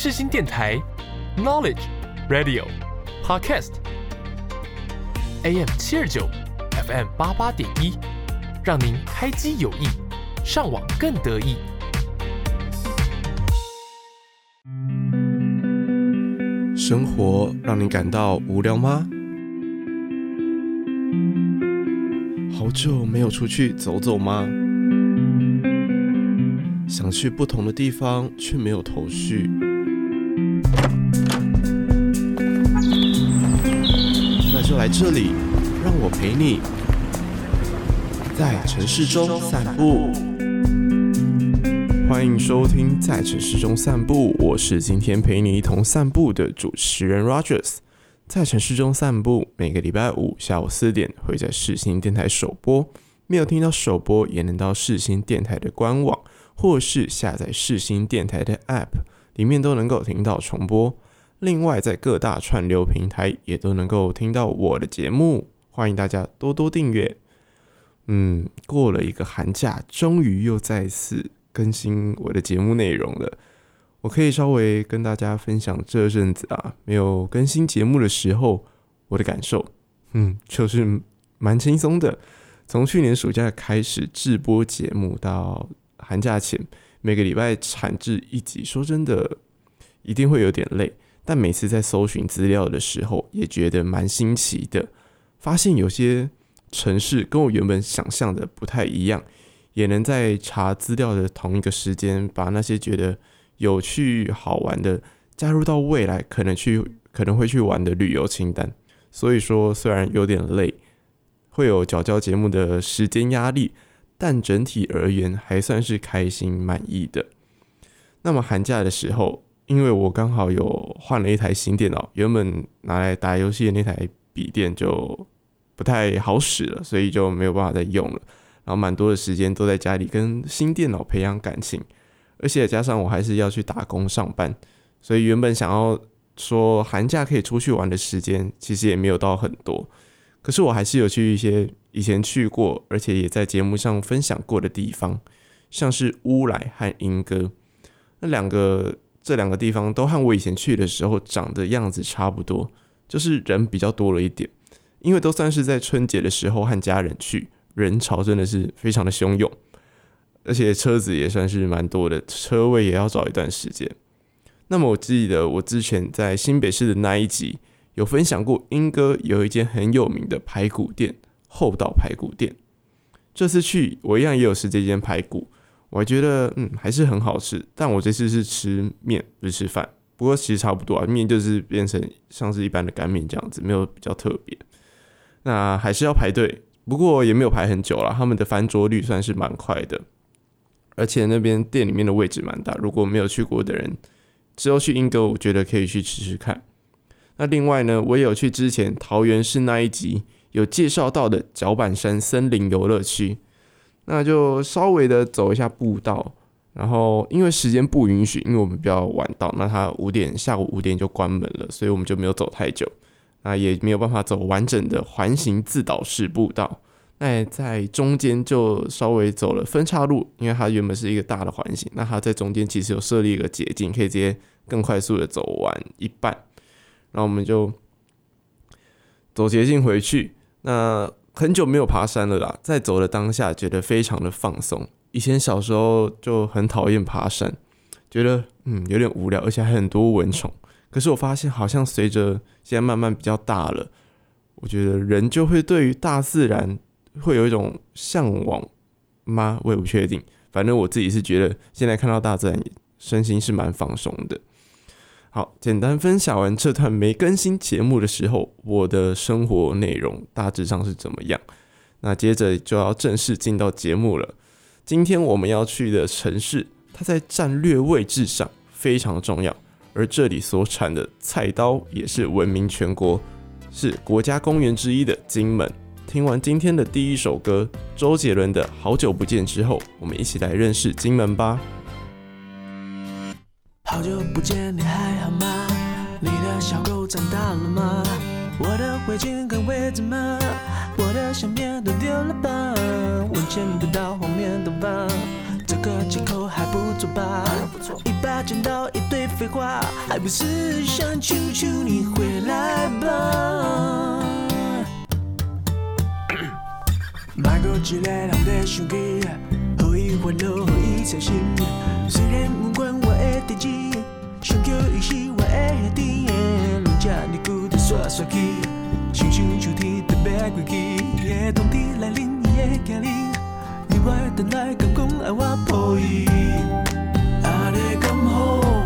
世新电台，Knowledge Radio Podcast，AM 七二九，FM 八八点一，让您开机有益，上网更得意。生活让你感到无聊吗？好久没有出去走走吗？想去不同的地方，却没有头绪。这里，让我陪你，在城市中散步。欢迎收听《在城市中散步》，我是今天陪你一同散步的主持人 Rogers。在城市中散步，每个礼拜五下午四点会在世新电台首播。没有听到首播，也能到世新电台的官网。或是下载世新电台的 App，里面都能够听到重播。另外，在各大串流平台也都能够听到我的节目，欢迎大家多多订阅。嗯，过了一个寒假，终于又再次更新我的节目内容了。我可以稍微跟大家分享这阵子啊，没有更新节目的时候，我的感受，嗯，就是蛮轻松的。从去年暑假开始制播节目到寒假前每个礼拜产制一集，说真的一定会有点累，但每次在搜寻资料的时候也觉得蛮新奇的，发现有些城市跟我原本想象的不太一样，也能在查资料的同一个时间把那些觉得有趣好玩的加入到未来可能去可能会去玩的旅游清单。所以说虽然有点累，会有缴交节目的时间压力。但整体而言还算是开心满意的。那么寒假的时候，因为我刚好有换了一台新电脑，原本拿来打游戏的那台笔电就不太好使了，所以就没有办法再用了。然后蛮多的时间都在家里跟新电脑培养感情，而且加上我还是要去打工上班，所以原本想要说寒假可以出去玩的时间，其实也没有到很多。可是我还是有去一些以前去过，而且也在节目上分享过的地方，像是乌来和莺歌。那两个这两个地方都和我以前去的时候长的样子差不多，就是人比较多了一点。因为都算是在春节的时候和家人去，人潮真的是非常的汹涌，而且车子也算是蛮多的，车位也要找一段时间。那么我记得我之前在新北市的那一集。有分享过，莺歌有一间很有名的排骨店——厚道排骨店。这次去，我一样也有吃这间排骨，我还觉得嗯还是很好吃。但我这次是吃面，不是吃饭。不过其实差不多啊，面就是变成像是一般的干面这样子，没有比较特别。那还是要排队，不过也没有排很久了。他们的翻桌率算是蛮快的，而且那边店里面的位置蛮大。如果没有去过的人，之后去莺歌，我觉得可以去吃吃看。那另外呢，我也有去之前桃园市那一集有介绍到的脚板山森林游乐区，那就稍微的走一下步道，然后因为时间不允许，因为我们比较晚到，那他五点下午五点就关门了，所以我们就没有走太久，那也没有办法走完整的环形自导式步道，那在中间就稍微走了分岔路，因为它原本是一个大的环形，那它在中间其实有设立一个捷径，可以直接更快速的走完一半。然后我们就走捷径回去。那很久没有爬山了啦，在走的当下觉得非常的放松。以前小时候就很讨厌爬山，觉得嗯有点无聊，而且还很多蚊虫。可是我发现好像随着现在慢慢比较大了，我觉得人就会对于大自然会有一种向往吗？我也不确定。反正我自己是觉得现在看到大自然，身心是蛮放松的。好，简单分享完这段没更新节目的时候，我的生活内容大致上是怎么样？那接着就要正式进到节目了。今天我们要去的城市，它在战略位置上非常重要，而这里所产的菜刀也是闻名全国，是国家公园之一的金门。听完今天的第一首歌，周杰伦的《好久不见》之后，我们一起来认识金门吧。好久不见，你还好吗？你的小狗长大了吗？我的围巾还围着吗？我的相片都丢了吧？往前不到后面的吧？这个借口还不错吧？一把剪刀，一堆废话，还不是想求求你回来吧？可以欢乐，可以开心。虽然不管我的代志，想叫伊是我的兄弟。人家你顾得耍耍气，亲像秋天特别贵气。夜冬天来临，伊会降临，你我等来敢讲爱我抱伊。爱的刚好。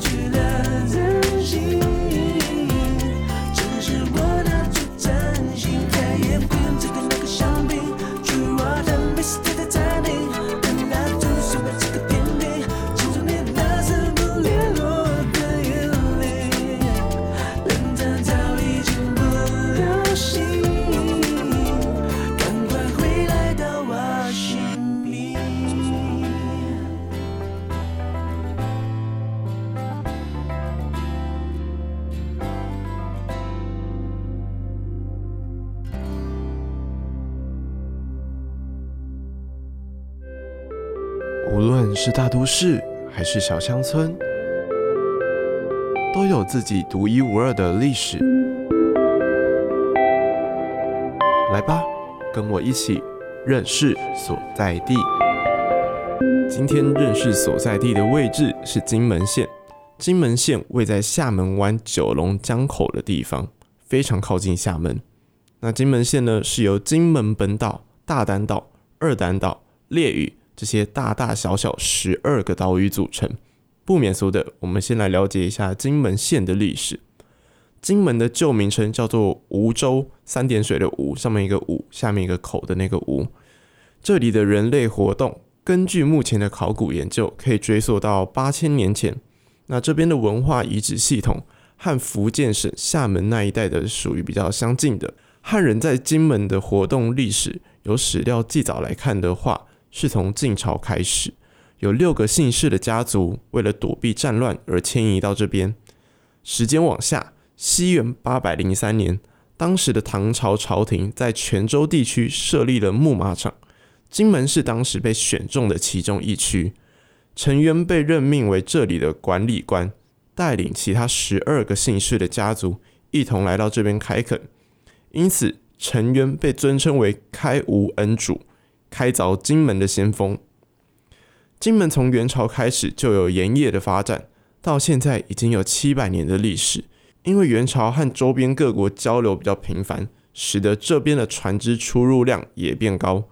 去市还是小乡村，都有自己独一无二的历史。来吧，跟我一起认识所在地。今天认识所在地的位置是金门县。金门县位在厦门湾九龙江口的地方，非常靠近厦门。那金门县呢，是由金门本岛、大丹岛、二丹岛、烈屿。这些大大小小十二个岛屿组成，不免俗的，我们先来了解一下金门县的历史。金门的旧名称叫做梧州，三点水的梧，上面一个吴，下面一个口的那个吴。这里的人类活动，根据目前的考古研究，可以追溯到八千年前。那这边的文化遗址系统和福建省厦门那一带的属于比较相近的。汉人在金门的活动历史，由史料记载来看的话，是从晋朝开始，有六个姓氏的家族为了躲避战乱而迁移到这边。时间往下，西元八百零三年，当时的唐朝朝廷在泉州地区设立了牧马场，金门是当时被选中的其中一区。陈渊被任命为这里的管理官，带领其他十二个姓氏的家族一同来到这边开垦。因此陈渊被尊称为开吴恩主，开凿金门的先锋。金门从元朝开始就有盐业的发展，到现在已经有七百年的历史。因为元朝和周边各国交流比较频繁，使得这边的船只出入量也变高，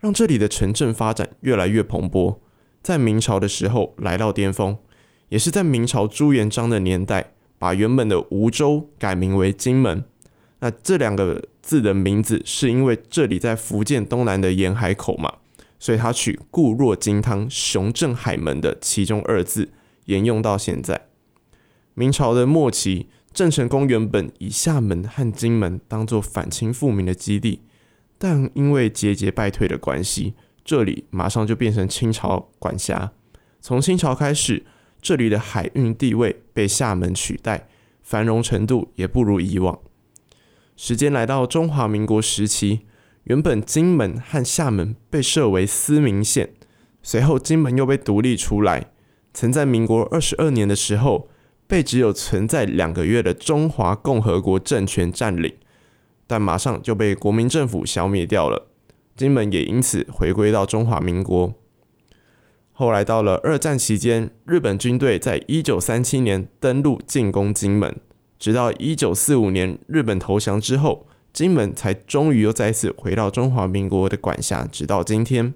让这里的城镇发展越来越蓬勃。在明朝的时候来到巅峰，也是在明朝朱元璋的年代，把原本的梧州改名为金门。那这两个字的名字是因为这里在福建东南的沿海口嘛。所以他取“固若金汤，雄镇海门”的其中二字沿用到现在。明朝的末期，郑成功原本以厦门和金门当做反清复明的基地，但因为节节败退的关系，这里马上就变成清朝管辖。从清朝开始，这里的海运地位被厦门取代，繁荣程度也不如以往。时间来到中华民国时期。原本金门和厦门被设为思明县，随后金门又被独立出来。曾在民国二十二年的时候，被只有存在两个月的中华共和国政权占领，但马上就被国民政府消灭掉了。金门也因此回归到中华民国。后来到了二战期间，日本军队在一九三七年登陆进攻金门，直到一九四五年日本投降之后。金门才终于又再次回到中华民国的管辖，直到今天。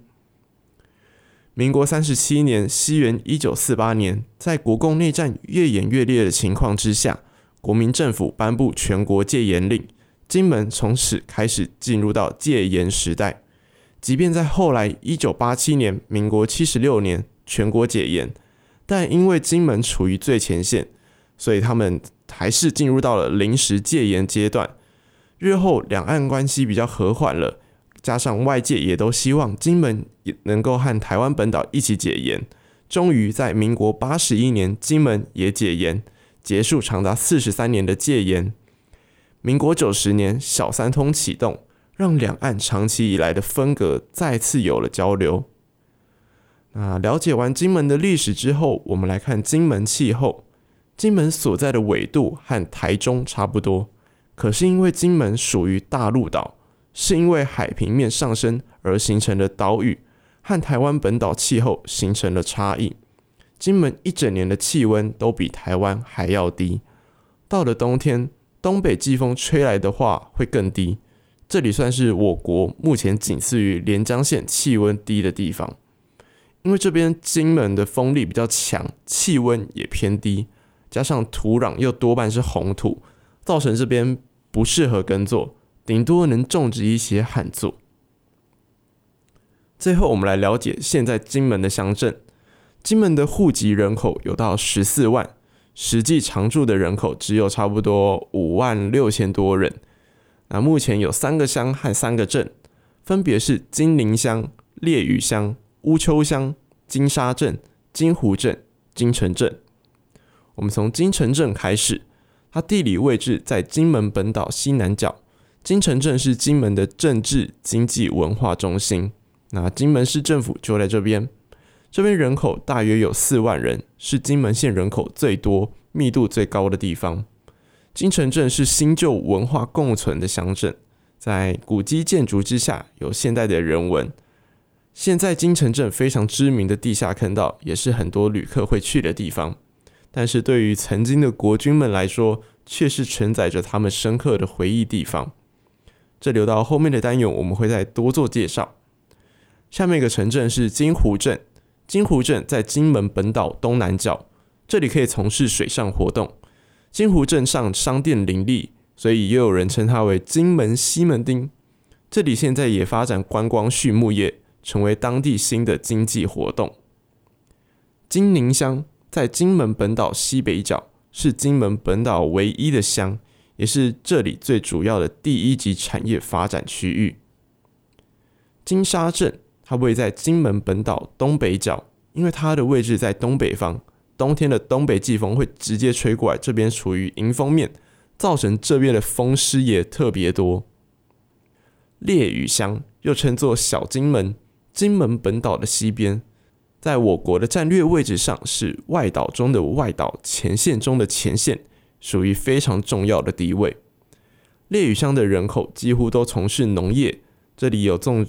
民国三十七年，西元一九四八年，在国共内战越演越烈的情况之下，国民政府颁布全国戒严令，金门从此开始进入到戒严时代。即便在后来一九八七年，民国七十六年全国解严，但因为金门处于最前线，所以他们还是进入到了临时戒严阶段。日后两岸关系比较和缓了，加上外界也都希望金门也能够和台湾本岛一起解严，终于在民国八十一年，金门也解严，结束长达四十三年的戒严。民国九十年，小三通启动，让两岸长期以来的分隔再次有了交流。那了解完金门的历史之后，我们来看金门气候。金门所在的纬度和台中差不多。可是因为金门属于大陆岛，是因为海平面上升而形成的岛屿，和台湾本岛气候形成了差异。金门一整年的气温都比台湾还要低，到了冬天，东北季风吹来的话会更低。这里算是我国目前仅次于连江县气温低的地方，因为这边金门的风力比较强，气温也偏低，加上土壤又多半是红土。造成这边不适合耕作，顶多能种植一些旱作。最后，我们来了解现在金门的乡镇。金门的户籍人口有到十四万，实际常住的人口只有差不多五万六千多人。那目前有三个乡和三个镇，分别是金陵乡、烈屿乡、乌丘乡、金沙镇、金湖镇、金城镇。我们从金城镇开始。它地理位置在金门本岛西南角，金城镇是金门的政治、经济、文化中心。那金门市政府就在这边，这边人口大约有四万人，是金门县人口最多、密度最高的地方。金城镇是新旧文化共存的乡镇，在古迹建筑之下有现代的人文。现在金城镇非常知名的地下坑道，也是很多旅客会去的地方。但是对于曾经的国军们来说，却是承载着他们深刻的回忆地方。这留到后面的单元，我们会再多做介绍。下面一个城镇是金湖镇，金湖镇在金门本岛东南角，这里可以从事水上活动。金湖镇上商店林立，所以也有人称它为金门西门町。这里现在也发展观光畜牧业，成为当地新的经济活动。金宁乡。在金门本岛西北角，是金门本岛唯一的乡，也是这里最主要的第一级产业发展区域。金沙镇，它位在金门本岛东北角，因为它的位置在东北方，冬天的东北季风会直接吹过来，这边处于迎风面，造成这边的风湿也特别多。烈屿乡又称作小金门，金门本岛的西边。在我国的战略位置上，是外岛中的外岛，前线中的前线，属于非常重要的地位。烈屿乡的人口几乎都从事农业，这里有种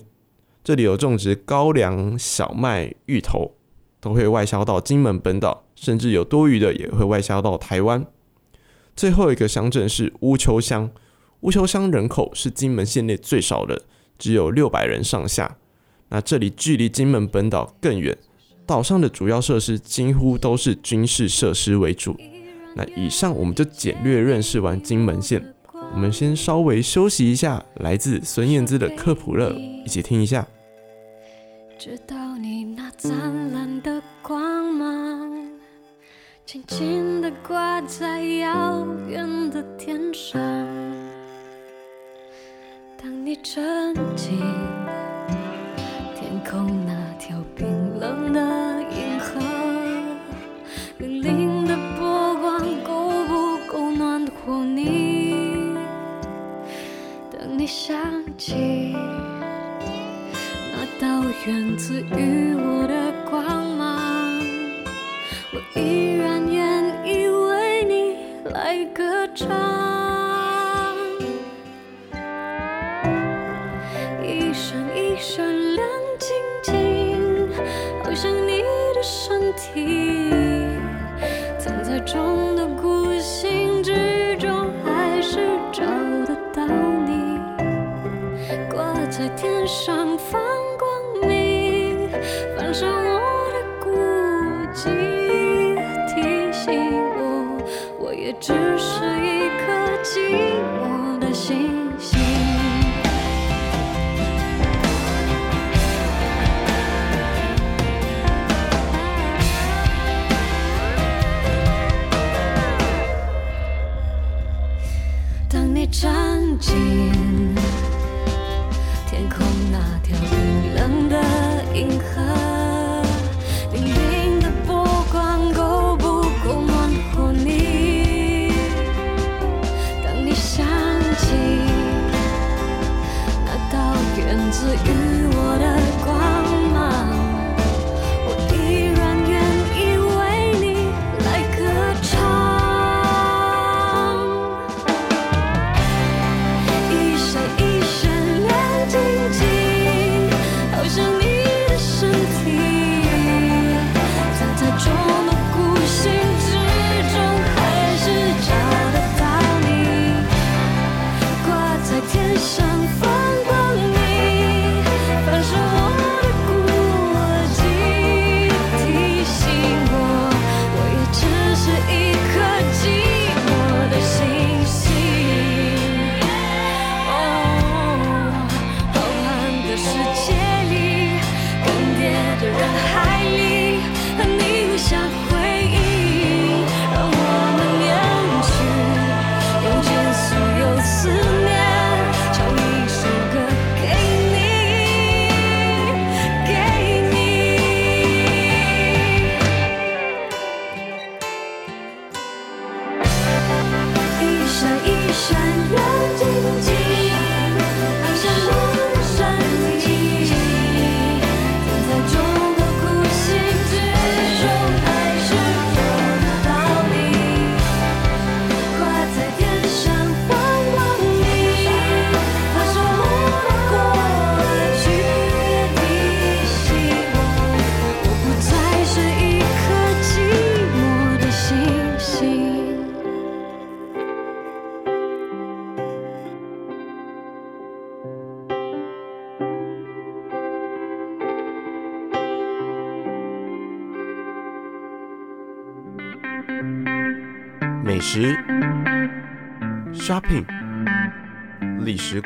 这里有种植高粱、小麦、芋头，都会外销到金门本岛，甚至有多余的也会外销到台湾。最后一个乡镇是乌丘乡，乌丘乡人口是金门县内最少的，只有六百人上下。那这里距离金门本岛更远，岛上的主要设施几乎都是军事设施为主。那以上我们就简略认识完金门县，我们先稍微休息一下，来自孙燕姿的科普乐，一起听一下。直到你那灿烂的光芒，轻轻地挂在遥远的天上。当你沉浸天空那条冰源自于我的光芒，我依然愿意为你来歌唱。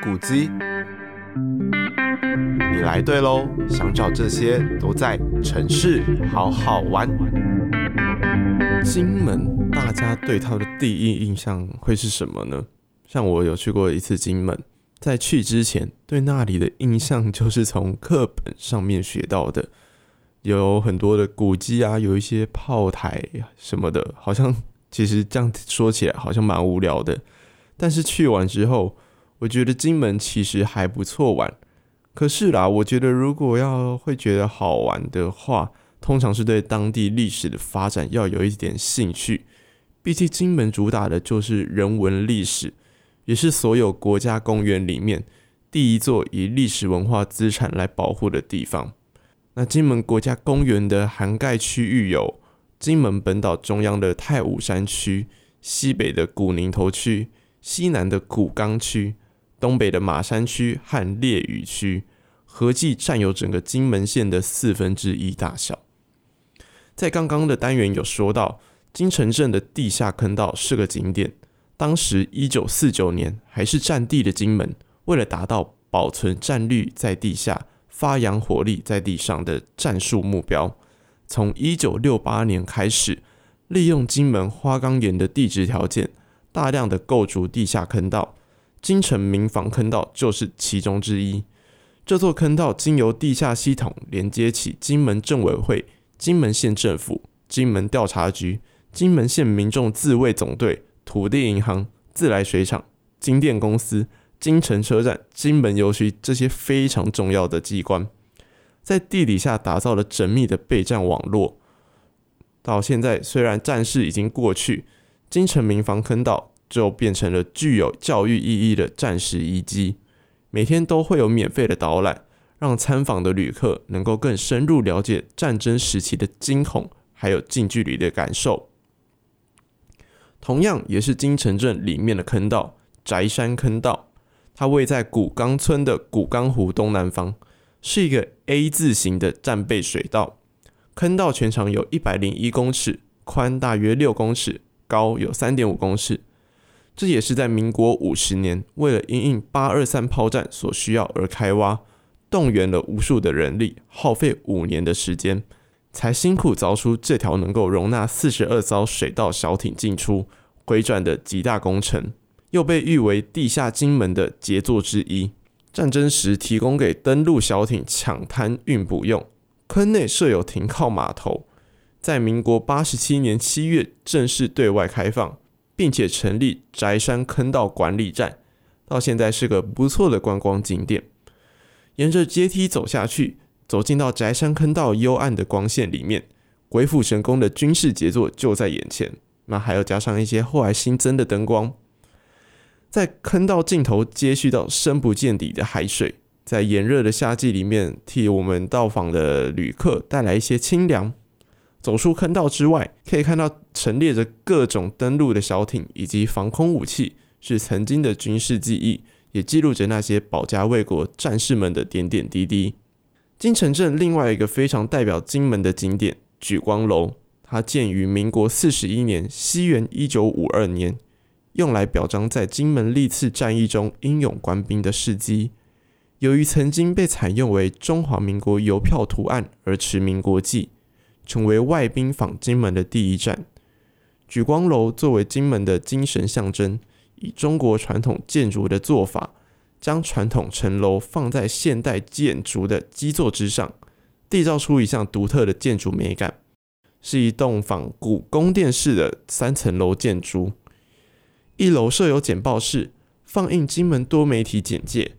古迹，你来对喽！想找这些都在城市好好玩。金门，大家对它的第一印象会是什么呢？像我有去过一次金门，在去之前对那里的印象就是从课本上面学到的，有很多的古迹啊，有一些炮台什么的，好像。其实这样说起来好像蛮无聊的，但是去完之后，我觉得金门其实还不错玩。可是啦，我觉得如果要会觉得好玩的话，通常是对当地历史的发展要有一点兴趣。毕竟金门主打的就是人文历史，也是所有国家公园里面第一座以历史文化资产来保护的地方。那金门国家公园的涵盖区域有金门本岛中央的太武山区、西北的古宁头区、西南的古冈区、东北的马山区和烈屿区，合计占有整个金门县的四分之一大小。在刚刚的单元有说到，金城镇的地下坑道是个景点。当时一九四九年还是战地的金门，为了达到保存战力在地下、发扬火力在地上的战术目标，从一九六八年开始，利用金门花岗岩的地质条件，大量的构筑地下坑道。金城民房坑道就是其中之一。这座坑道经由地下系统连接起金门镇委会。金门县政府、金门调查局、金门县民众自卫总队、土地银行、自来水厂、金电公司、金城车站、金门邮局这些非常重要的机关，在地底下打造了缜密的备战网络。到现在，虽然战事已经过去，金城民房坑道就变成了具有教育意义的战时遗迹，每天都会有免费的导览。让参访的旅客能够更深入了解战争时期的惊恐，还有近距离的感受。同样也是金城镇里面的坑道——宅山坑道，它位在古冈村的古冈湖东南方，是一个 A 字形的战备水道。坑道全长有一百零一公尺，宽大约六公尺，高有三点五公尺。这也是在民国五十年为了因应八二三炮战所需要而开挖。动员了无数的人力，耗费五年的时间，才辛苦凿出这条能够容纳四十二艘水道小艇进出回转的极大工程，又被誉为地下金门的杰作之一。战争时提供给登陆小艇抢滩运补用，坑内设有停靠码头，在民国八十七年七月正式对外开放，并且成立宅山坑道管理站，到现在是个不错的观光景点。沿着阶梯走下去，走进到宅山坑道幽暗的光线里面，鬼斧神工的军事杰作就在眼前。那还要加上一些后来新增的灯光，在坑道尽头接续到深不见底的海水，在炎热的夏季里面，替我们到访的旅客带来一些清凉。走出坑道之外，可以看到陈列着各种登陆的小艇以及防空武器，是曾经的军事记忆。也记录着那些保家卫国战士们的点点滴滴。金城镇另外一个非常代表金门的景点——莒光楼，它建于民国四十一年（西元一九五二年），用来表彰在金门历次战役中英勇官兵的事迹。由于曾经被采用为中华民国邮票图案而驰名国际，成为外宾访金门的第一站。莒光楼作为金门的精神象征。以中国传统建筑的做法，将传统城楼放在现代建筑的基座之上，缔造出一项独特的建筑美感，是一栋仿古宫殿式的三层楼建筑。一楼设有简报室，放映金门多媒体简介，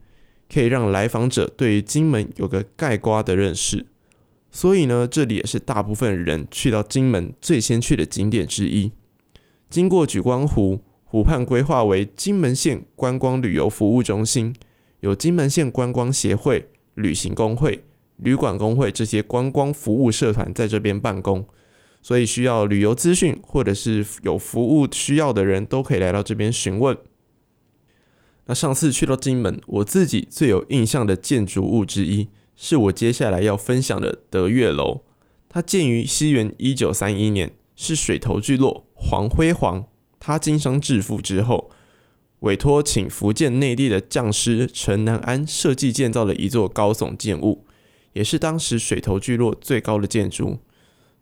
可以让来访者对于金门有个概括的认识。所以呢，这里也是大部分人去到金门最先去的景点之一。经过莒光湖。湖畔规划为金门县观光旅游服务中心，有金门县观光协会、旅行工会、旅馆工会这些观光服务社团在这边办公，所以需要旅游资讯或者是有服务需要的人都可以来到这边询问。那上次去到金门，我自己最有印象的建筑物之一，是我接下来要分享的德月楼。它建于西元一九三一年，是水头聚落黄辉煌。他经商致富之后，委托请福建内地的匠师陈南安设计建造了一座高耸建物，也是当时水头聚落最高的建筑，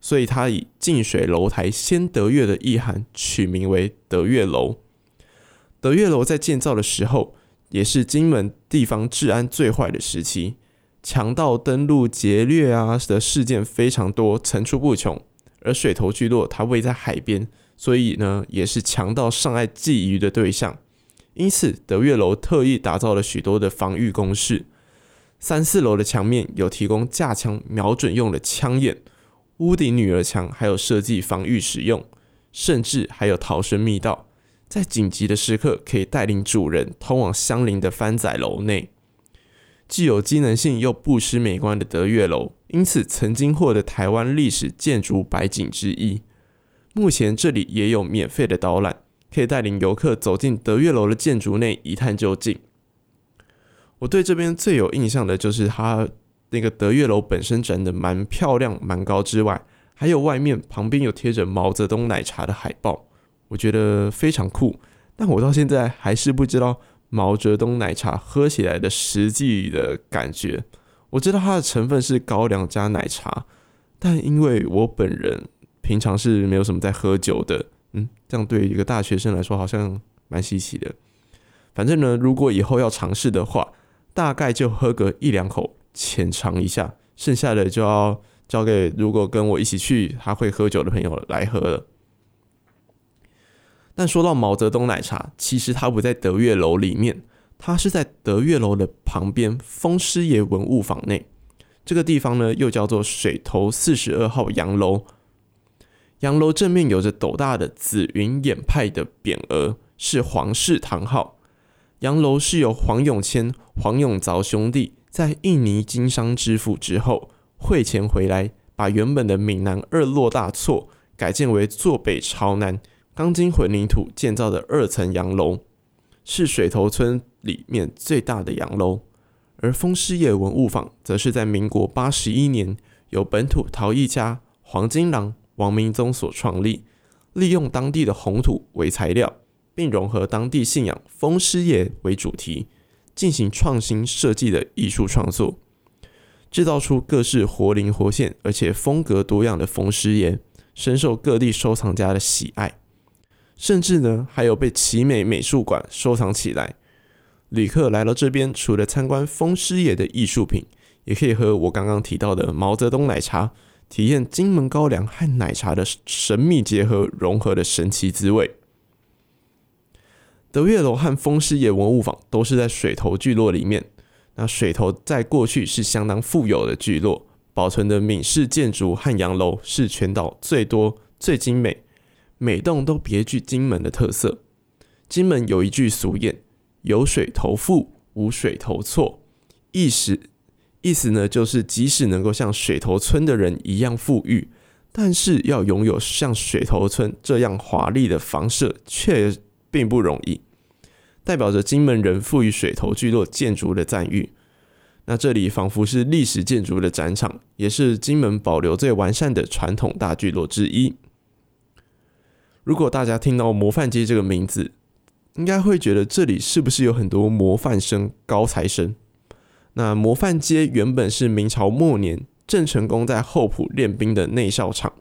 所以他以“近水楼台先得月”的意涵取名为德月楼。德月楼在建造的时候，也是金门地方治安最坏的时期，强盗登陆劫掠啊的事件非常多，层出不穷。而水头聚落它位在海边。所以呢，也是强盗上岸觊觎的对象。因此，德月楼特意打造了许多的防御工事。三四楼的墙面有提供架枪瞄准用的枪眼，屋顶女儿墙还有设计防御使用，甚至还有逃生密道。在紧急的时刻可以带领主人通往相邻的番仔楼内。既有机能性又不失美观的得月楼，因此曾经获得台湾历史建筑百景之一。目前这里也有免费的导览，可以带领游客走进得月楼的建筑内一探究竟。我对这边最有印象的就是它那个得月楼本身展得蛮漂亮、蛮高之外，还有外面旁边有贴着毛泽东奶茶的海报，我觉得非常酷。但我到现在还是不知道。毛泽东奶茶喝起来的实际的感觉，我知道它的成分是高粱加奶茶，但因为我本人平常是没有什么在喝酒的，嗯，这样对于一个大学生来说好像蛮稀奇的。反正呢，如果以后要尝试的话，大概就喝个一两口，浅尝一下，剩下的就要交给如果跟我一起去他会喝酒的朋友来喝了。但说到毛泽东奶茶，其实它不在得月楼里面，它是在得月楼的旁边风师爷文物坊内。这个地方呢，又叫做水头四十二号洋楼。洋楼正面有着斗大的紫云衍派的匾额，是黄氏堂号。洋楼是由黄永谦、黄永凿兄弟在印尼经商致富之后汇钱回来，把原本的闽南二落大厝改建为坐北朝南。钢筋混凝土建造的二层洋楼，是水头村里面最大的洋楼。而风师爷文物坊，则是在民国八十一年由本土陶艺家黄金郎、王明宗所创立，利用当地的红土为材料，并融合当地信仰风师爷为主题，进行创新设计的艺术创作，制造出各式活灵活现而且风格多样的风师爷，深受各地收藏家的喜爱。甚至呢，还有被奇美美术馆收藏起来。旅客来到这边，除了参观风师爷的艺术品，也可以喝我刚刚提到的毛泽东奶茶，体验金门高粱和奶茶的神秘结合融合的神奇滋味。得月楼和风师爷文物坊都是在水头聚落里面。那水头在过去是相当富有的聚落，保存的闽式建筑和洋楼是全岛最多、最精美。每栋都别具金门的特色。金门有一句俗谚：“有水头富，无水头错。”意思意思呢，就是即使能够像水头村的人一样富裕，但是要拥有像水头村这样华丽的房舍，却并不容易。代表着金门人赋予水头聚落建筑的赞誉。那这里仿佛是历史建筑的展场，也是金门保留最完善的传统大聚落之一。如果大家听到模范街这个名字，应该会觉得这里是不是有很多模范生、高材生？那模范街原本是明朝末年郑成功在后埔练兵的内哨场。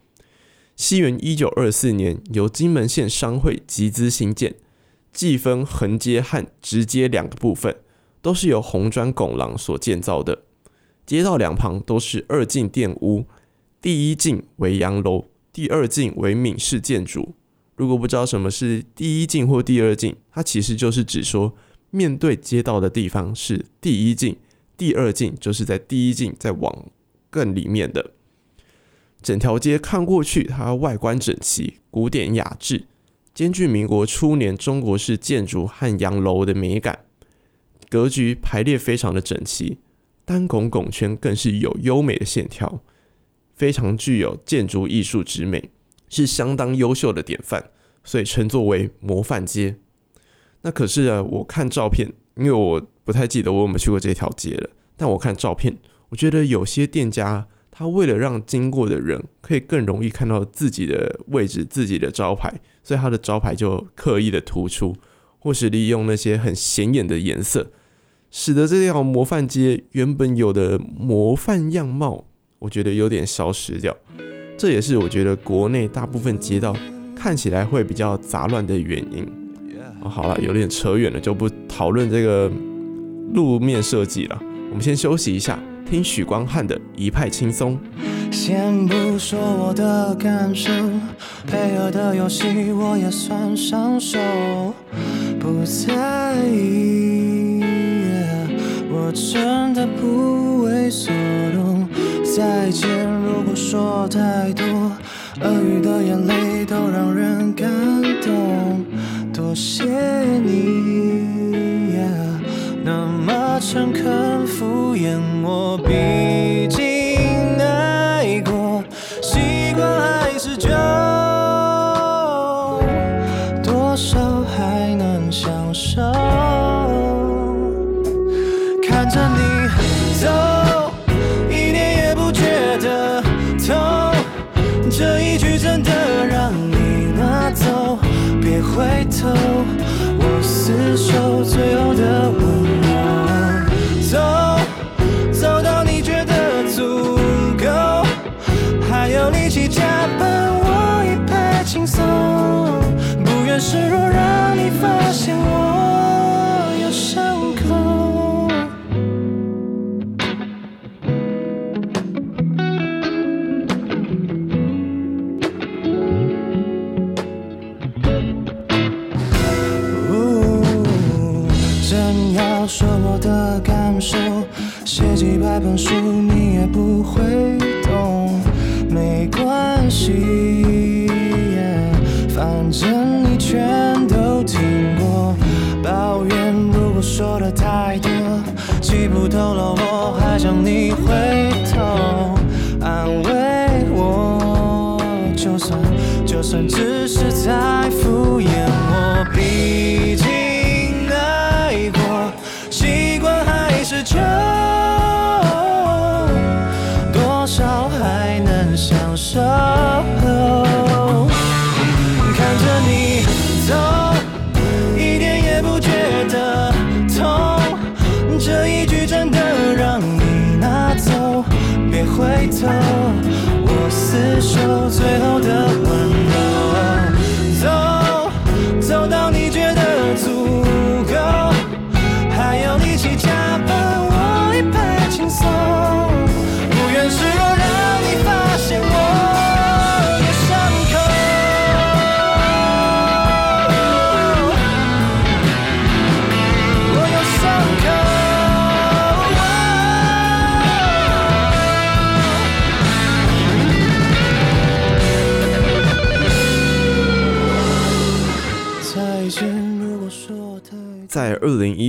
西元一九二四年，由金门县商会集资兴建，既分横街和直街两个部分，都是由红砖拱廊所建造的。街道两旁都是二进店屋，第一进为洋楼，第二进为闽式建筑。如果不知道什么是第一进或第二进，它其实就是指说，面对街道的地方是第一进，第二进就是在第一进再往更里面的。整条街看过去，它外观整齐、古典雅致，兼具民国初年中国式建筑和洋楼的美感，格局排列非常的整齐，单拱拱圈更是有优美的线条，非常具有建筑艺术之美。是相当优秀的典范，所以称作为模范街。那可是啊，我看照片，因为我不太记得我有没有去过这条街了。但我看照片，我觉得有些店家他为了让经过的人可以更容易看到自己的位置、自己的招牌，所以他的招牌就刻意的突出，或是利用那些很显眼的颜色，使得这条模范街原本有的模范样貌，我觉得有点消失掉。这也是我觉得国内大部分街道看起来会比较杂乱的原因。好了，有点扯远了，就不讨论这个路面设计了。我们先休息一下，听许光汉的《一派轻松》。先不说我的感受，配合的游戏我也算上手，不在意，我真的不为所动。再见，如果说太多，鳄鱼的眼泪都让人感动。多谢你呀那么诚恳敷衍我，透了，我还想你回头安慰我，就算就算只是在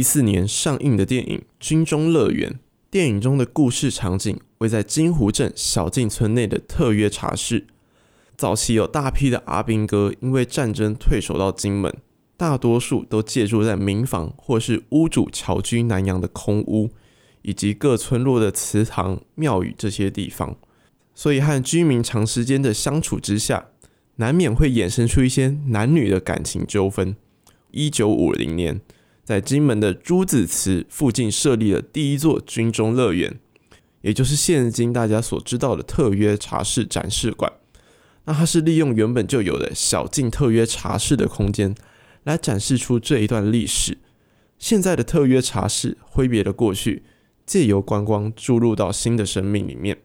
一四年上映的电影《军中乐园》，电影中的故事场景位在金湖镇小径村内的特约茶室。早期有大批的阿兵哥因为战争退守到金门，大多数都借住在民房或是屋主侨居南洋的空屋，以及各村落的祠堂、庙宇这些地方。所以和居民长时间的相处之下，难免会衍生出一些男女的感情纠纷。一九五零年。在金门的朱子祠附近设立了第一座军中乐园，也就是现今大家所知道的特约茶室展示馆。那它是利用原本就有的小径特约茶室的空间，来展示出这一段历史。现在的特约茶室挥别了过去，借由观光注入到新的生命里面。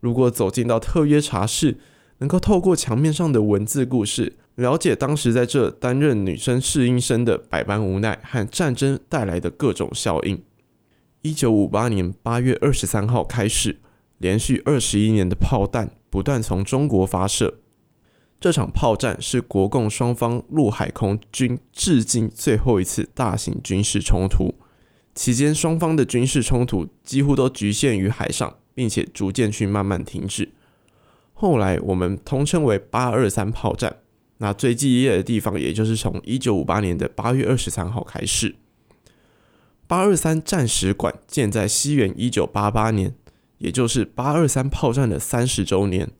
如果走进到特约茶室，能够透过墙面上的文字故事，了解当时在这担任女生试音生的百般无奈和战争带来的各种效应。一九五八年八月二十三号开始，连续二十一年的炮弹不断从中国发射。这场炮战是国共双方陆海空军至今最后一次大型军事冲突。期间，双方的军事冲突几乎都局限于海上，并且逐渐去慢慢停止。后来，我们通称为八二三炮战。那最激烈的地方，也就是从一九五八年的八月二十三号开始。八二三战史馆建在西元一九八八年，也就是八二三炮战的三十周年。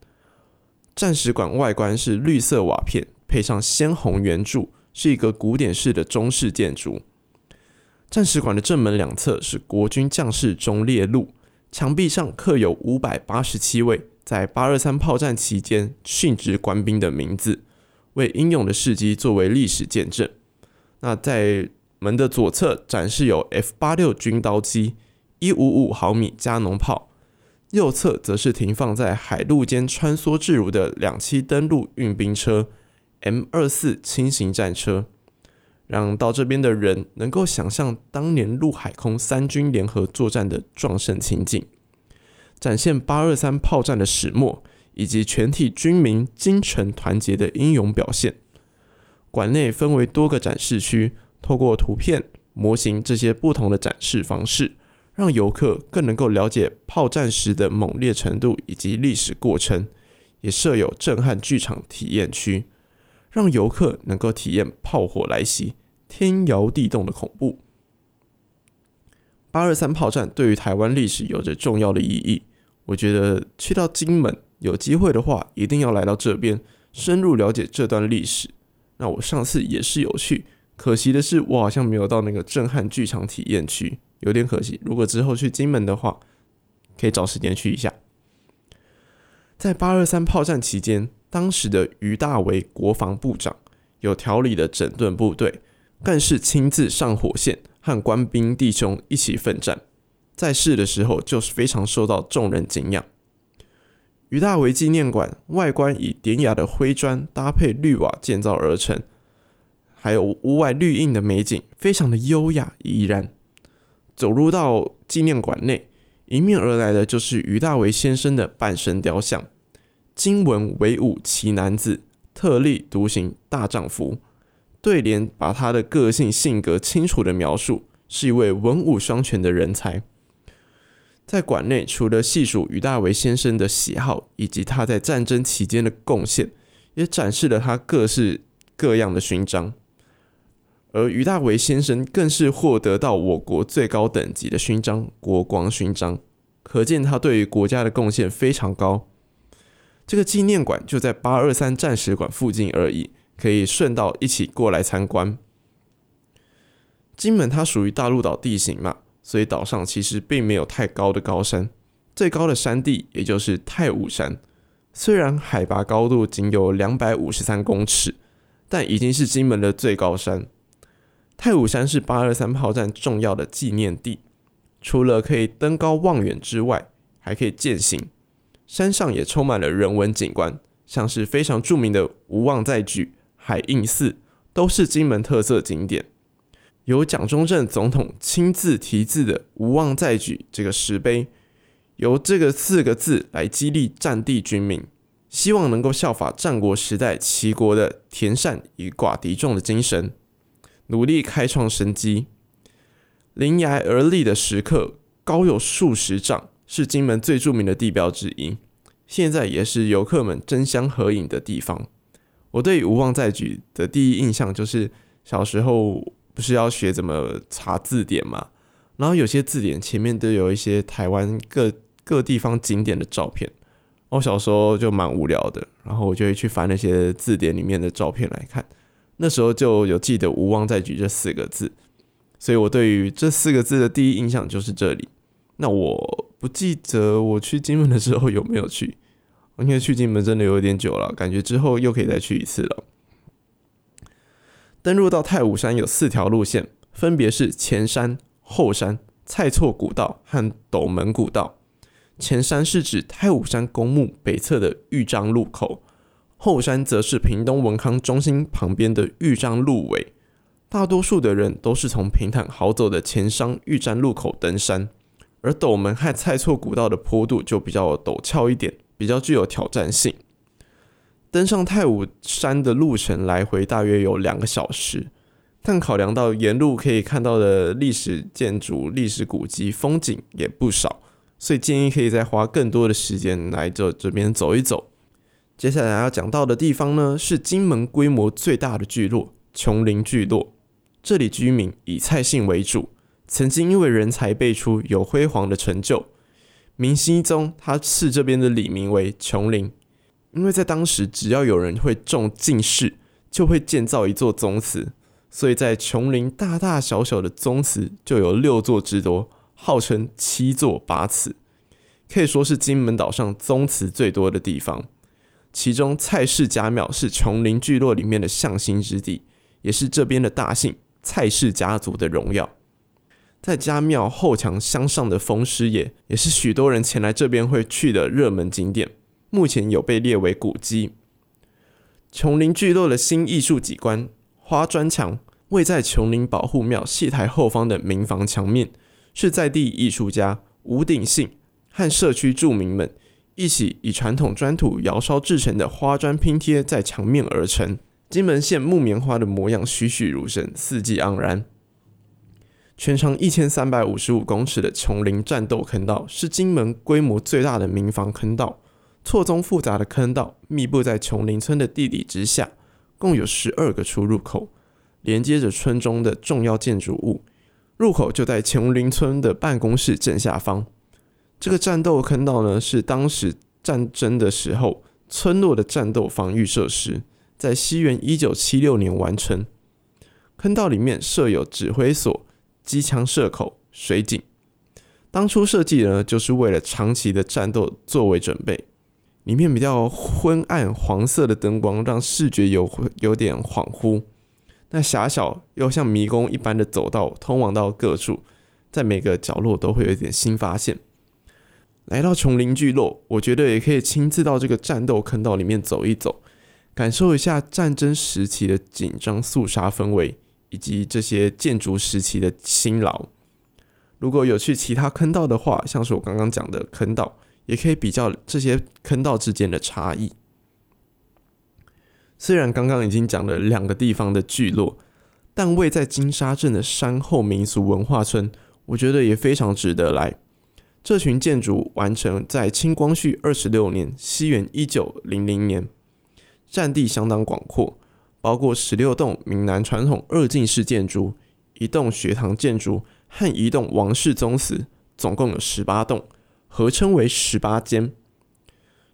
战史馆外观是绿色瓦片，配上鲜红圆柱，是一个古典式的中式建筑。战史馆的正门两侧是国军将士忠烈录，墙壁上刻有五百八十七位在八二三炮战期间殉职官兵的名字。为英勇的事迹作为历史见证。那在门的左侧展示有 F 八六军刀机、一五五毫米加农炮，右侧则是停放在海陆间穿梭自如的两栖登陆运兵车 M 二四轻型战车，让到这边的人能够想象当年陆海空三军联合作战的壮盛情景，展现八二三炮战的始末。以及全体军民精诚团结的英勇表现。馆内分为多个展示区，透过图片、模型这些不同的展示方式，让游客更能够了解炮战时的猛烈程度以及历史过程。也设有震撼剧场体验区，让游客能够体验炮火来袭、天摇地动的恐怖。八二三炮战对于台湾历史有着重要的意义。我觉得去到金门，有机会的话，一定要来到这边，深入了解这段历史。那我上次也是有去，可惜的是我好像没有到那个震撼剧场体验区，有点可惜。如果之后去金门的话，可以找时间去一下。在八二三炮战期间，当时的于大为国防部长有条理的整顿部队，更是亲自上火线和官兵弟兄一起奋战。在世的时候，就是非常受到众人敬仰。于大维纪念馆外观以典雅的灰砖搭配绿瓦建造而成，还有屋外绿荫的美景，非常的优雅怡然。走入到纪念馆内，迎面而来的就是于大维先生的半身雕像，金文为武奇男子，特立独行大丈夫。对联把他的个性性格清楚的描述，是一位文武双全的人才。在馆内，除了细数于大为先生的喜好以及他在战争期间的贡献，也展示了他各式各样的勋章。而于大为先生更是获得到我国最高等级的勋章——国光勋章，可见他对于国家的贡献非常高。这个纪念馆就在八二三战史馆附近而已，可以顺道一起过来参观。金门它属于大陆岛地形嘛，所以岛上其实并没有太高的高山，最高的山地也就是太武山，虽然海拔高度仅有两百五十三公尺，但已经是金门的最高山。太武山是八二三炮战重要的纪念地，除了可以登高望远之外，还可以健行。山上也充满了人文景观，像是非常著名的无妄在举、海印寺，都是金门特色景点。由蒋中正总统亲自题字的“无妄在举”这个石碑，由这个四个字来激励战地军民，希望能够效法战国时代齐国的田善以寡敌众的精神。努力开创生机，临崖而立的石刻高有数十丈，是金门最著名的地标之一。现在也是游客们争相合影的地方。我对于无妄在举的第一印象就是小时候不是要学怎么查字典嘛，然后有些字典前面都有一些台湾各各地方景点的照片。我小时候就蛮无聊的，然后我就会去翻那些字典里面的照片来看。那时候就有记得“无望在举”这四个字，所以我对于这四个字的第一印象就是这里。那我不记得我去金门的时候有没有去，因为去金门真的有点久了，感觉之后又可以再去一次了。登入到太武山有四条路线，分别是前山、后山、蔡厝古道和斗门古道。前山是指太武山公墓北侧的豫章路口。后山则是屏东文康中心旁边的豫章路尾，大多数的人都是从平坦好走的前山豫章路口登山，而斗门和蔡厝古道的坡度就比较陡峭一点，比较具有挑战性。登上太武山的路程来回大约有两个小时，但考量到沿路可以看到的历史建筑、历史古迹、风景也不少，所以建议可以再花更多的时间来这这边走一走。接下来要讲到的地方呢，是金门规模最大的聚落——琼林聚落。这里居民以蔡姓为主，曾经因为人才辈出，有辉煌的成就。明熹宗他赐这边的里名为琼林，因为在当时只要有人会中进士，就会建造一座宗祠，所以在琼林大大小小的宗祠就有六座之多，号称七座八祠，可以说是金门岛上宗祠最多的地方。其中蔡氏家庙是琼林聚落里面的向心之地，也是这边的大姓蔡氏家族的荣耀。在家庙后墙镶上的风师爷，也是许多人前来这边会去的热门景点。目前有被列为古迹。琼林聚落的新艺术景观花砖墙，位在琼林保护庙戏台后方的民房墙面，是在地艺术家吴鼎信和社区住民们。一起以传统砖土窑烧制成的花砖拼贴在墙面而成，金门县木棉花的模样栩栩如生，四季盎然。全长一千三百五十五公尺的琼林战斗坑道是金门规模最大的民房坑道，错综复杂的坑道密布在琼林村的地底之下，共有十二个出入口，连接着村中的重要建筑物。入口就在琼林村的办公室正下方。这个战斗坑道呢，是当时战争的时候村落的战斗防御设施，在西元一九七六年完成。坑道里面设有指挥所。机枪射口、水井，当初设计呢，就是为了长期的战斗作为准备。里面比较昏暗黄色的灯光，让视觉有有点恍惚。那狭小又像迷宫一般的走道，通往到各处，在每个角落都会有一点新发现。来到琼林聚落，我觉得也可以亲自到这个战斗坑道里面走一走，感受一下战争时期的紧张肃杀氛围。以及这些建筑时期的辛劳，如果有去其他坑道的话，像是我刚刚讲的坑道，也可以比较这些坑道之间的差异。虽然刚刚已经讲了两个地方的聚落，但位在金沙镇的山后民俗文化村，我觉得也非常值得来。这群建筑完成在清光绪二十六年（西元一九零零年），占地相当广阔。包括十六栋闽南传统二进式建筑，一栋学堂建筑和一栋王氏宗祠，总共有十八栋，合称为十八间。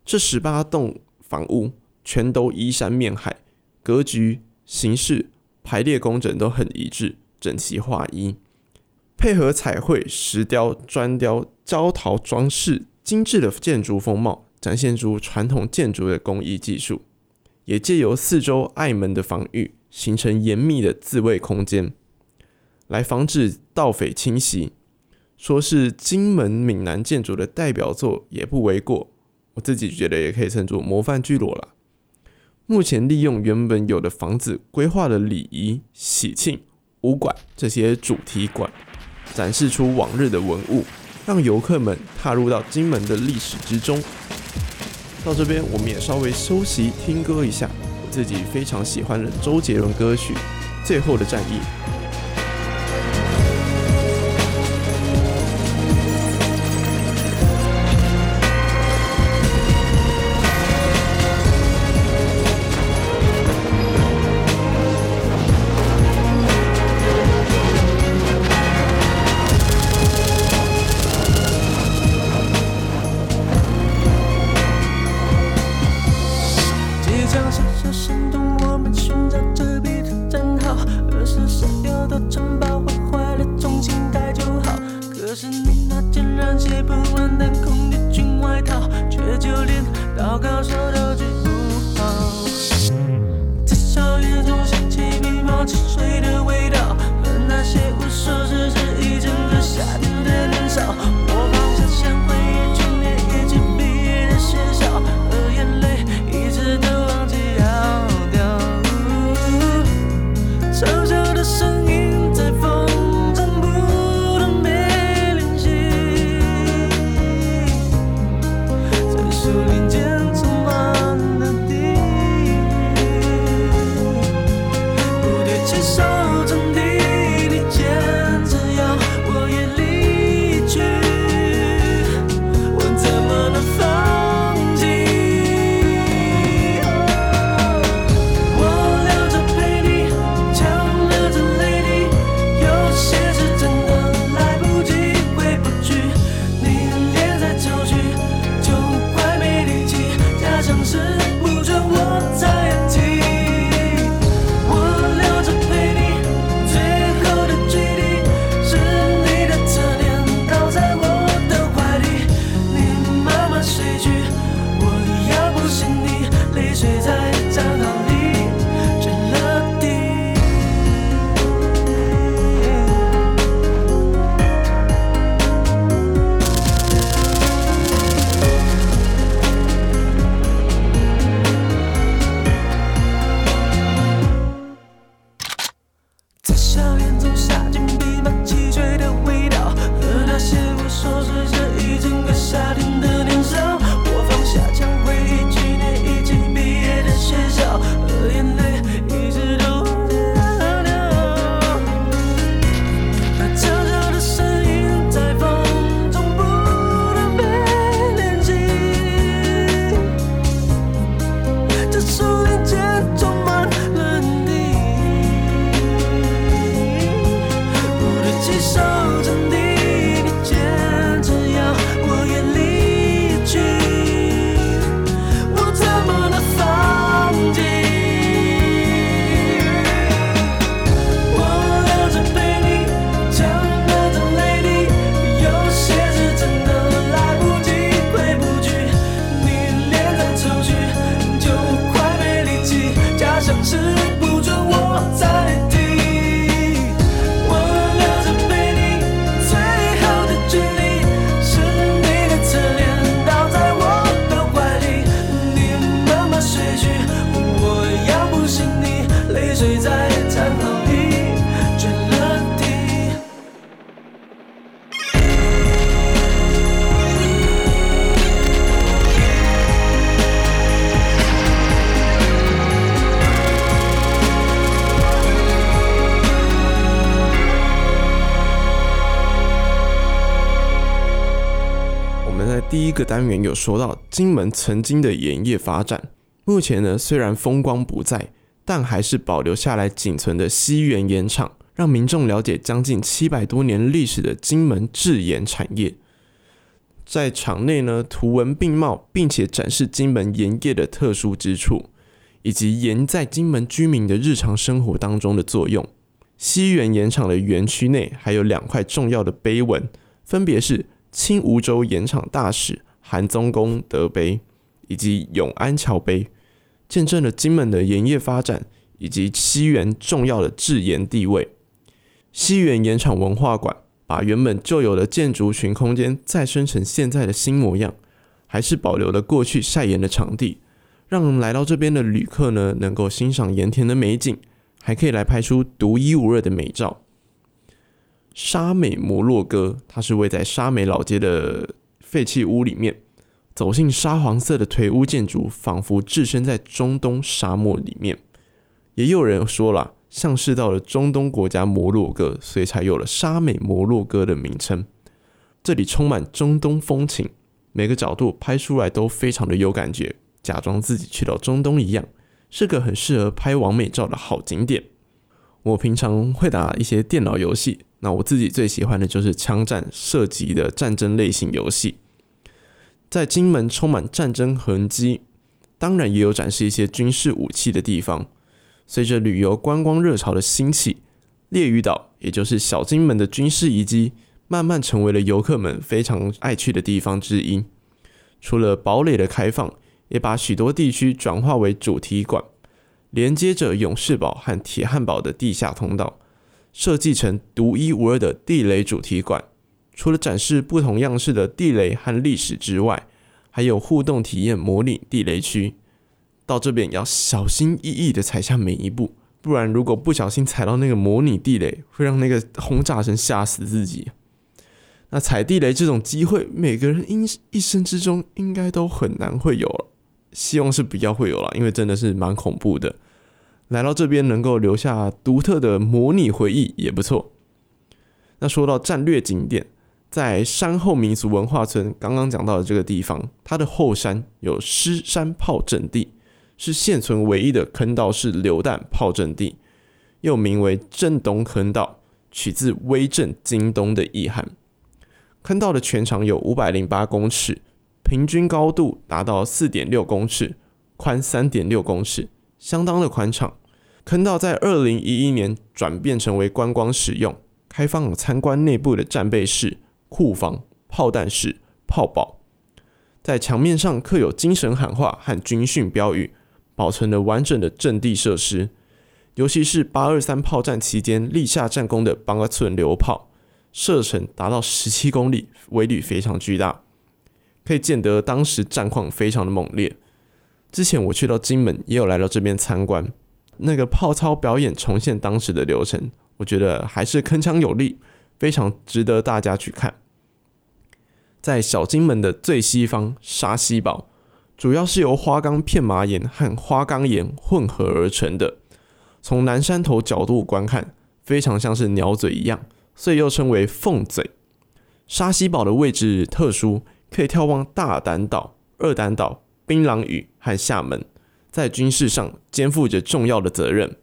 这十八栋房屋全都依山面海，格局、形式、排列工整都很一致，整齐划一，配合彩绘、石雕、砖雕、焦陶装饰，精致的建筑风貌，展现出传统建筑的工艺技术。也借由四周隘门的防御，形成严密的自卫空间，来防止盗匪侵袭。说是金门闽南建筑的代表作也不为过。我自己觉得也可以称作模范聚落了。目前利用原本有的房子规划了礼仪、喜庆、武馆这些主题馆，展示出往日的文物，让游客们踏入到金门的历史之中。到这边，我们也稍微休息听歌一下，我自己非常喜欢的周杰伦歌曲《最后的战役》。个单元有说到金门曾经的盐业发展，目前呢虽然风光不再，但还是保留下来仅存的西园盐场，让民众了解将近七百多年历史的金门制盐产业。在场内呢图文并茂，并且展示金门盐业的特殊之处，以及盐在金门居民的日常生活当中的作用。西园盐场的园区内还有两块重要的碑文，分别是清梧州盐场大使韩宗公德碑以及永安桥碑，见证了金门的盐业发展以及西园重要的制盐地位。西园盐场文化馆把原本旧有的建筑群空间再生成现在的新模样，还是保留了过去晒盐的场地，让来到这边的旅客呢能够欣赏盐田的美景。还可以来拍出独一无二的美照。沙美摩洛哥，它是位在沙美老街的废弃屋里面，走进沙黄色的颓屋建筑，仿佛置身在中东沙漠里面。也有人说了，像是到了中东国家摩洛哥，所以才有了沙美摩洛哥的名称。这里充满中东风情，每个角度拍出来都非常的有感觉，假装自己去到中东一样。是个很适合拍完美照的好景点。我平常会打一些电脑游戏，那我自己最喜欢的就是枪战射击的战争类型游戏。在金门充满战争痕迹，当然也有展示一些军事武器的地方。随着旅游观光热潮的兴起，烈屿岛也就是小金门的军事遗迹，慢慢成为了游客们非常爱去的地方之一。除了堡垒的开放，也把许多地区转化为主题馆，连接着勇士堡和铁汉堡的地下通道，设计成独一无二的地雷主题馆。除了展示不同样式的地雷和历史之外，还有互动体验模拟地雷区。到这边要小心翼翼地踩下每一步，不然如果不小心踩到那个模拟地雷，会让那个轰炸声吓死自己。那踩地雷这种机会，每个人应一生之中应该都很难会有。希望是比较会有了，因为真的是蛮恐怖的。来到这边能够留下独特的模拟回忆也不错。那说到战略景点，在山后民俗文化村刚刚讲到的这个地方，它的后山有狮山炮阵地，是现存唯一的坑道式榴弹炮阵地，又名为震东坑道，取自威震京东的意涵。坑道的全长有五百零八公尺。平均高度达到四点六公尺，宽三点六公尺，相当的宽敞。坑道在二零一一年转变成为观光使用，开放参观内部的战备室、库房、炮弹室、炮堡。在墙面上刻有精神喊话和军训标语，保存了完整的阵地设施。尤其是八二三炮战期间立下战功的八寸榴炮，射程达到十七公里，威力非常巨大。可以见得当时战况非常的猛烈。之前我去到金门，也有来到这边参观，那个泡操表演重现当时的流程，我觉得还是铿锵有力，非常值得大家去看。在小金门的最西方沙西堡，主要是由花岗片麻岩和花岗岩混合而成的。从南山头角度观看，非常像是鸟嘴一样，所以又称为凤嘴。沙西堡的位置特殊。可以眺望大胆岛、二胆岛、槟榔屿和厦门，在军事上肩负着重要的责任，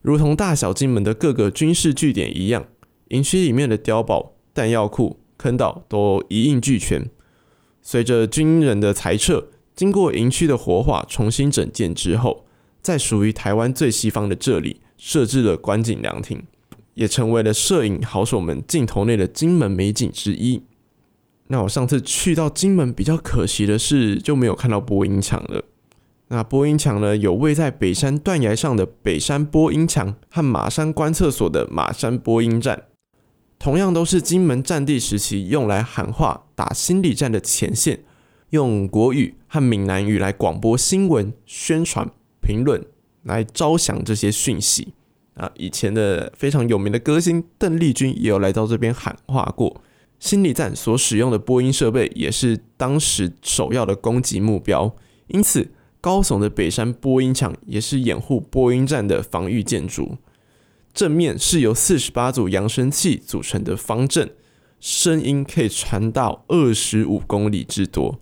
如同大小金门的各个军事据点一样，营区里面的碉堡、弹药库、坑道都一应俱全。随着军人的裁撤，经过营区的活化、重新整建之后，在属于台湾最西方的这里设置了观景凉亭，也成为了摄影好手们镜头内的金门美景之一。那我上次去到金门，比较可惜的是就没有看到播音墙了。那播音墙呢，有位在北山断崖上的北山播音墙和马山观测所的马山播音站，同样都是金门战地时期用来喊话、打心理战的前线，用国语和闽南语来广播新闻、宣传、评论，来招降这些讯息。啊，以前的非常有名的歌星邓丽君也有来到这边喊话过。心理战所使用的播音设备也是当时首要的攻击目标，因此高耸的北山播音墙也是掩护播音站的防御建筑。正面是由四十八组扬声器组成的方阵，声音可以传到二十五公里之多。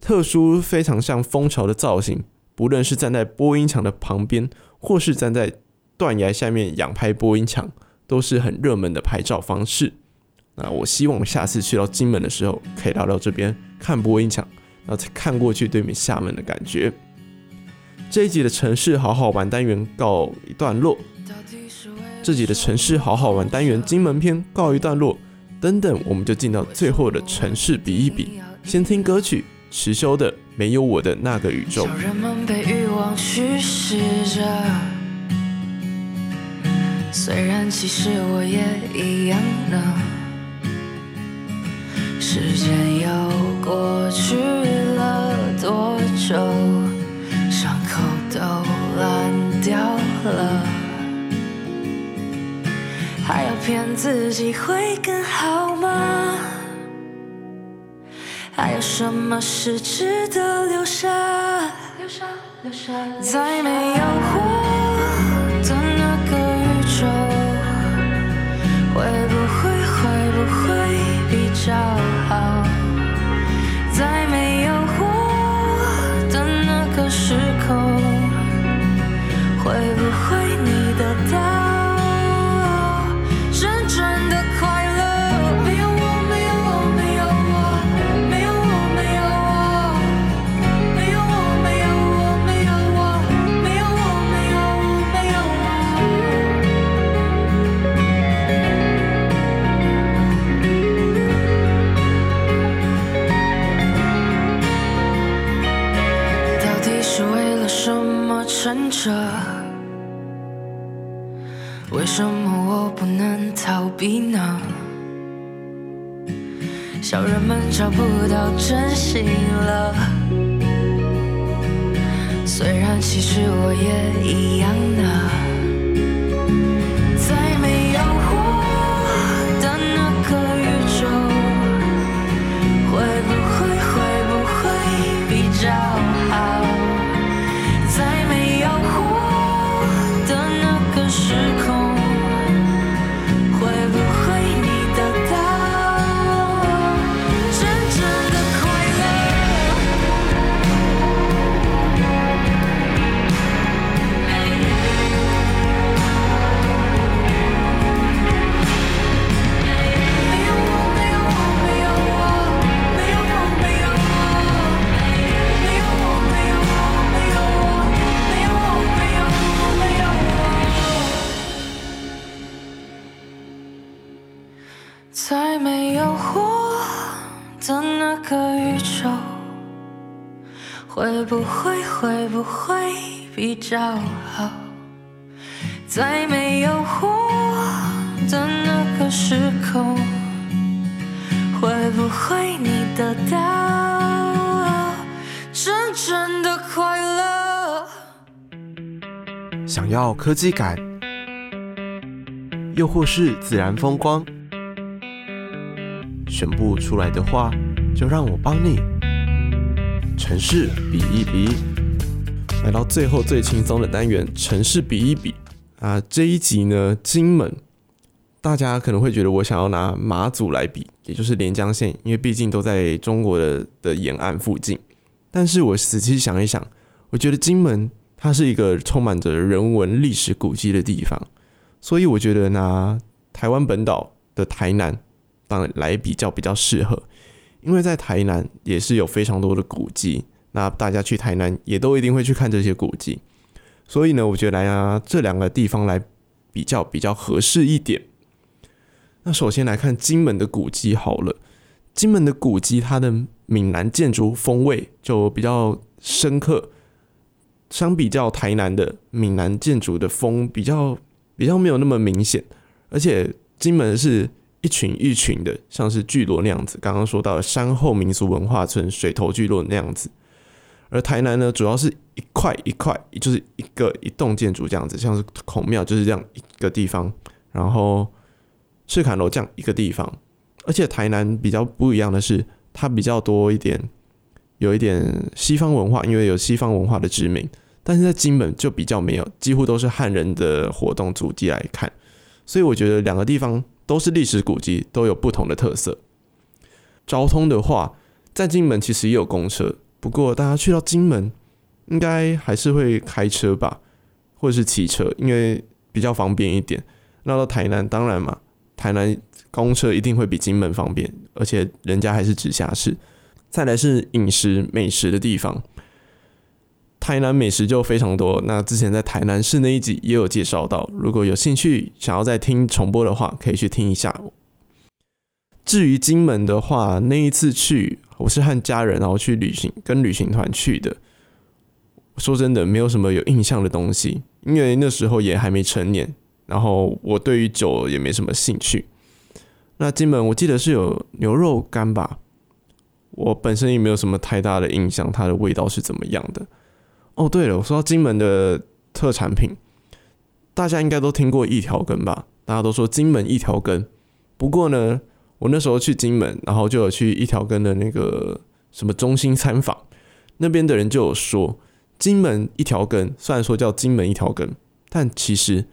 特殊非常像蜂巢的造型，不论是站在播音墙的旁边，或是站在断崖下面仰拍播音墙，都是很热门的拍照方式。那我希望下次去到金门的时候，可以来到这边看播音墙，然后再看过去对面厦门的感觉。这一集的城市好好玩单元告一段落，这集的城市好好玩单元金门篇告一段落，等等，我们就进到最后的城市比一比。先听歌曲。迟修的没有我的那个宇宙。人们被欲望驱使着，虽然其实我也一样呢。时间又过去了多久，伤口都烂掉了，还要骗自己会更好吗？还有什么是值得留下？在没有我的那个宇宙，会不，着，为什么我不能逃避呢？小人们找不到真心了，虽然其实我也一样呢。会不会会不会比较好，在没有我的那个时空，会不会你得到真正的快乐？想要科技感，又或是自然风光，选不出来的话，就让我帮你。城市比一比。来到最后最轻松的单元，城市比一比啊！这一集呢，金门，大家可能会觉得我想要拿马祖来比，也就是连江县，因为毕竟都在中国的的沿岸附近。但是我仔细想一想，我觉得金门它是一个充满着人文历史古迹的地方，所以我觉得拿台湾本岛的台南当然来比较比较适合，因为在台南也是有非常多的古迹。那大家去台南也都一定会去看这些古迹，所以呢，我觉得来啊这两个地方来比较比较合适一点。那首先来看金门的古迹好了，金门的古迹它的闽南建筑风味就比较深刻，相比较台南的闽南建筑的风比较比较没有那么明显，而且金门是一群一群的，像是聚落那样子。刚刚说到的山后民俗文化村水头聚落那样子。而台南呢，主要是一块一块，就是一个一栋建筑这样子，像是孔庙就是这样一个地方，然后赤崁楼这样一个地方。而且台南比较不一样的是，它比较多一点，有一点西方文化，因为有西方文化的殖民。但是在金门就比较没有，几乎都是汉人的活动足迹来看。所以我觉得两个地方都是历史古迹，都有不同的特色。交通的话，在金门其实也有公车，不过大家去到金门，应该还是会开车吧，或者是骑车，因为比较方便一点。那到台南，当然嘛，台南公车一定会比金门方便，而且人家还是直辖市。再来是饮食美食的地方，台南美食就非常多。那之前在台南市那一集也有介绍到，如果有兴趣想要再听重播的话，可以去听一下。至于金门的话，那一次去我是和家人然后去旅行，跟旅行团去的。说真的，没有什么有印象的东西，因为那时候也还没成年，然后我对于酒也没什么兴趣。那金门我记得是有牛肉干吧。我本身也没有什么太大的印象，它的味道是怎么样的？哦，对了，我说到金门的特产品，大家应该都听过一条根吧？大家都说金门一条根。不过呢，我那时候去金门，然后就有去一条根的那个什么中心参访，那边的人就有说，金门一条根虽然说叫金门一条根，但其实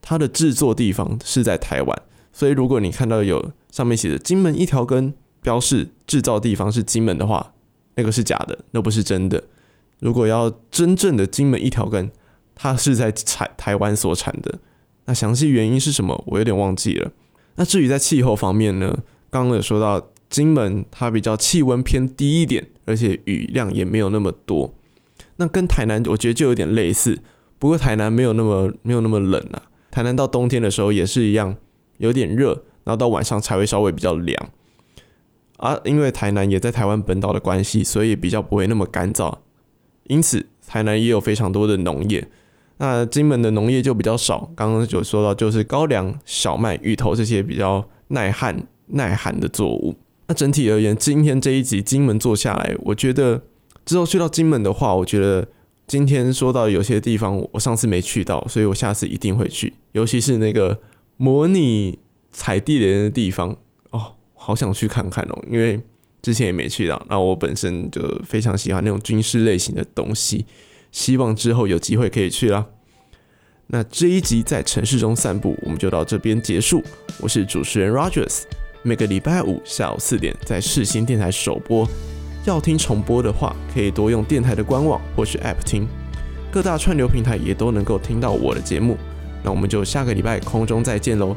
它的制作地方是在台湾，所以如果你看到有上面写的金门一条根。标示制造地方是金门的话，那个是假的，那不是真的。如果要真正的金门一条根，它是在产台湾所产的。那详细原因是什么？我有点忘记了。那至于在气候方面呢？刚刚有说到金门它比较气温偏低一点，而且雨量也没有那么多。那跟台南我觉得就有点类似，不过台南没有那么没有那么冷啊。台南到冬天的时候也是一样，有点热，然后到晚上才会稍微比较凉。啊，因为台南也在台湾本岛的关系，所以比较不会那么干燥，因此台南也有非常多的农业。那金门的农业就比较少，刚刚有说到就是高粱、小麦、芋头这些比较耐旱、耐寒的作物。那整体而言，今天这一集金门做下来，我觉得之后去到金门的话，我觉得今天说到有些地方我上次没去到，所以我下次一定会去，尤其是那个模拟踩地雷的地方。哦好想去看看哦，因为之前也没去到。那我本身就非常喜欢那种军事类型的东西，希望之后有机会可以去啦。那这一集在城市中散步，我们就到这边结束。我是主持人 Rogers，每个礼拜五下午四点在世新电台首播。要听重播的话，可以多用电台的官网或是 App 听，各大串流平台也都能够听到我的节目。那我们就下个礼拜空中再见喽。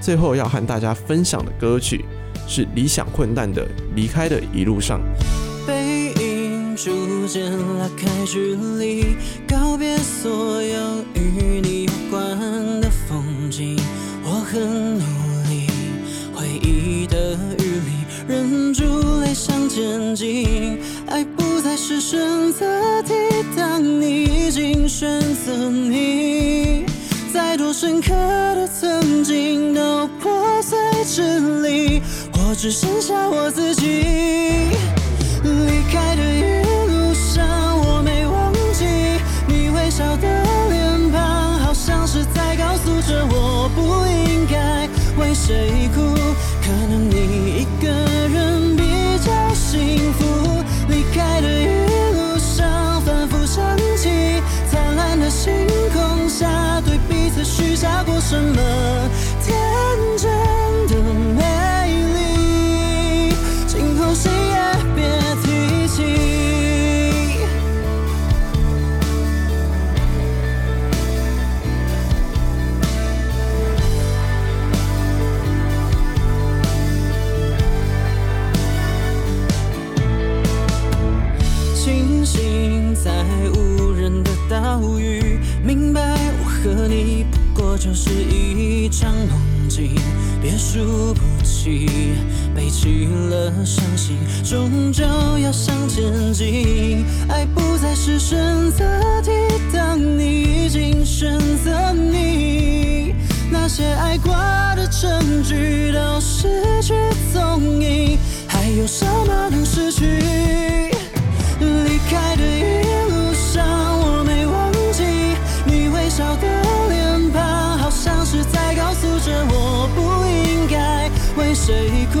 最后要和大家分享的歌曲。是理想混蛋的离开的一路上，背影逐渐拉开距离，告别所有与你有关的风景。我很努力，回忆的雨里忍住泪想前进。爱不再是选择题，当你已经选择你，多深刻的曾经都破碎支离。我只剩下我自己。离开的输不起，背弃了伤心，终究要向前进。爱不再是选择题，当你已经选择你，那些爱过的证据都失去踪影，还有什么能失去？离开的一路上，我没忘记你微笑的。脸庞，好像是在告诉着我谁哭，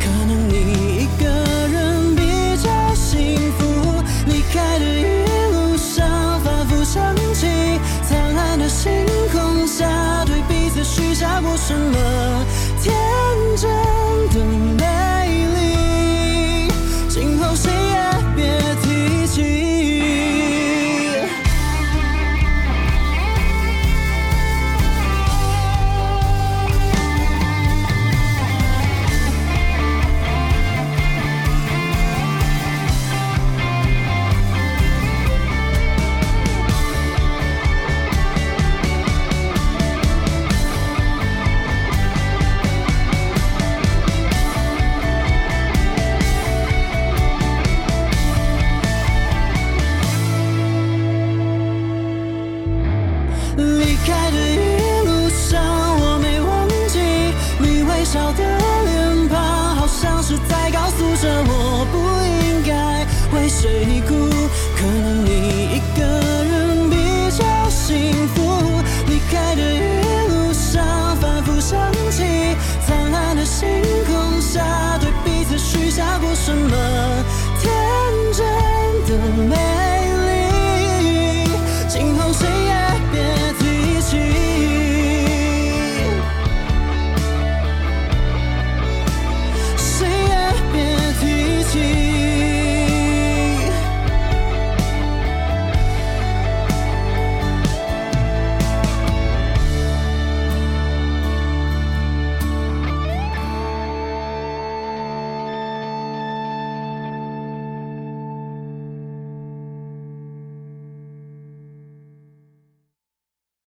可能你一个人比较幸福。离开的一路上，反复想起灿烂的星空下，对彼此许下过什么。星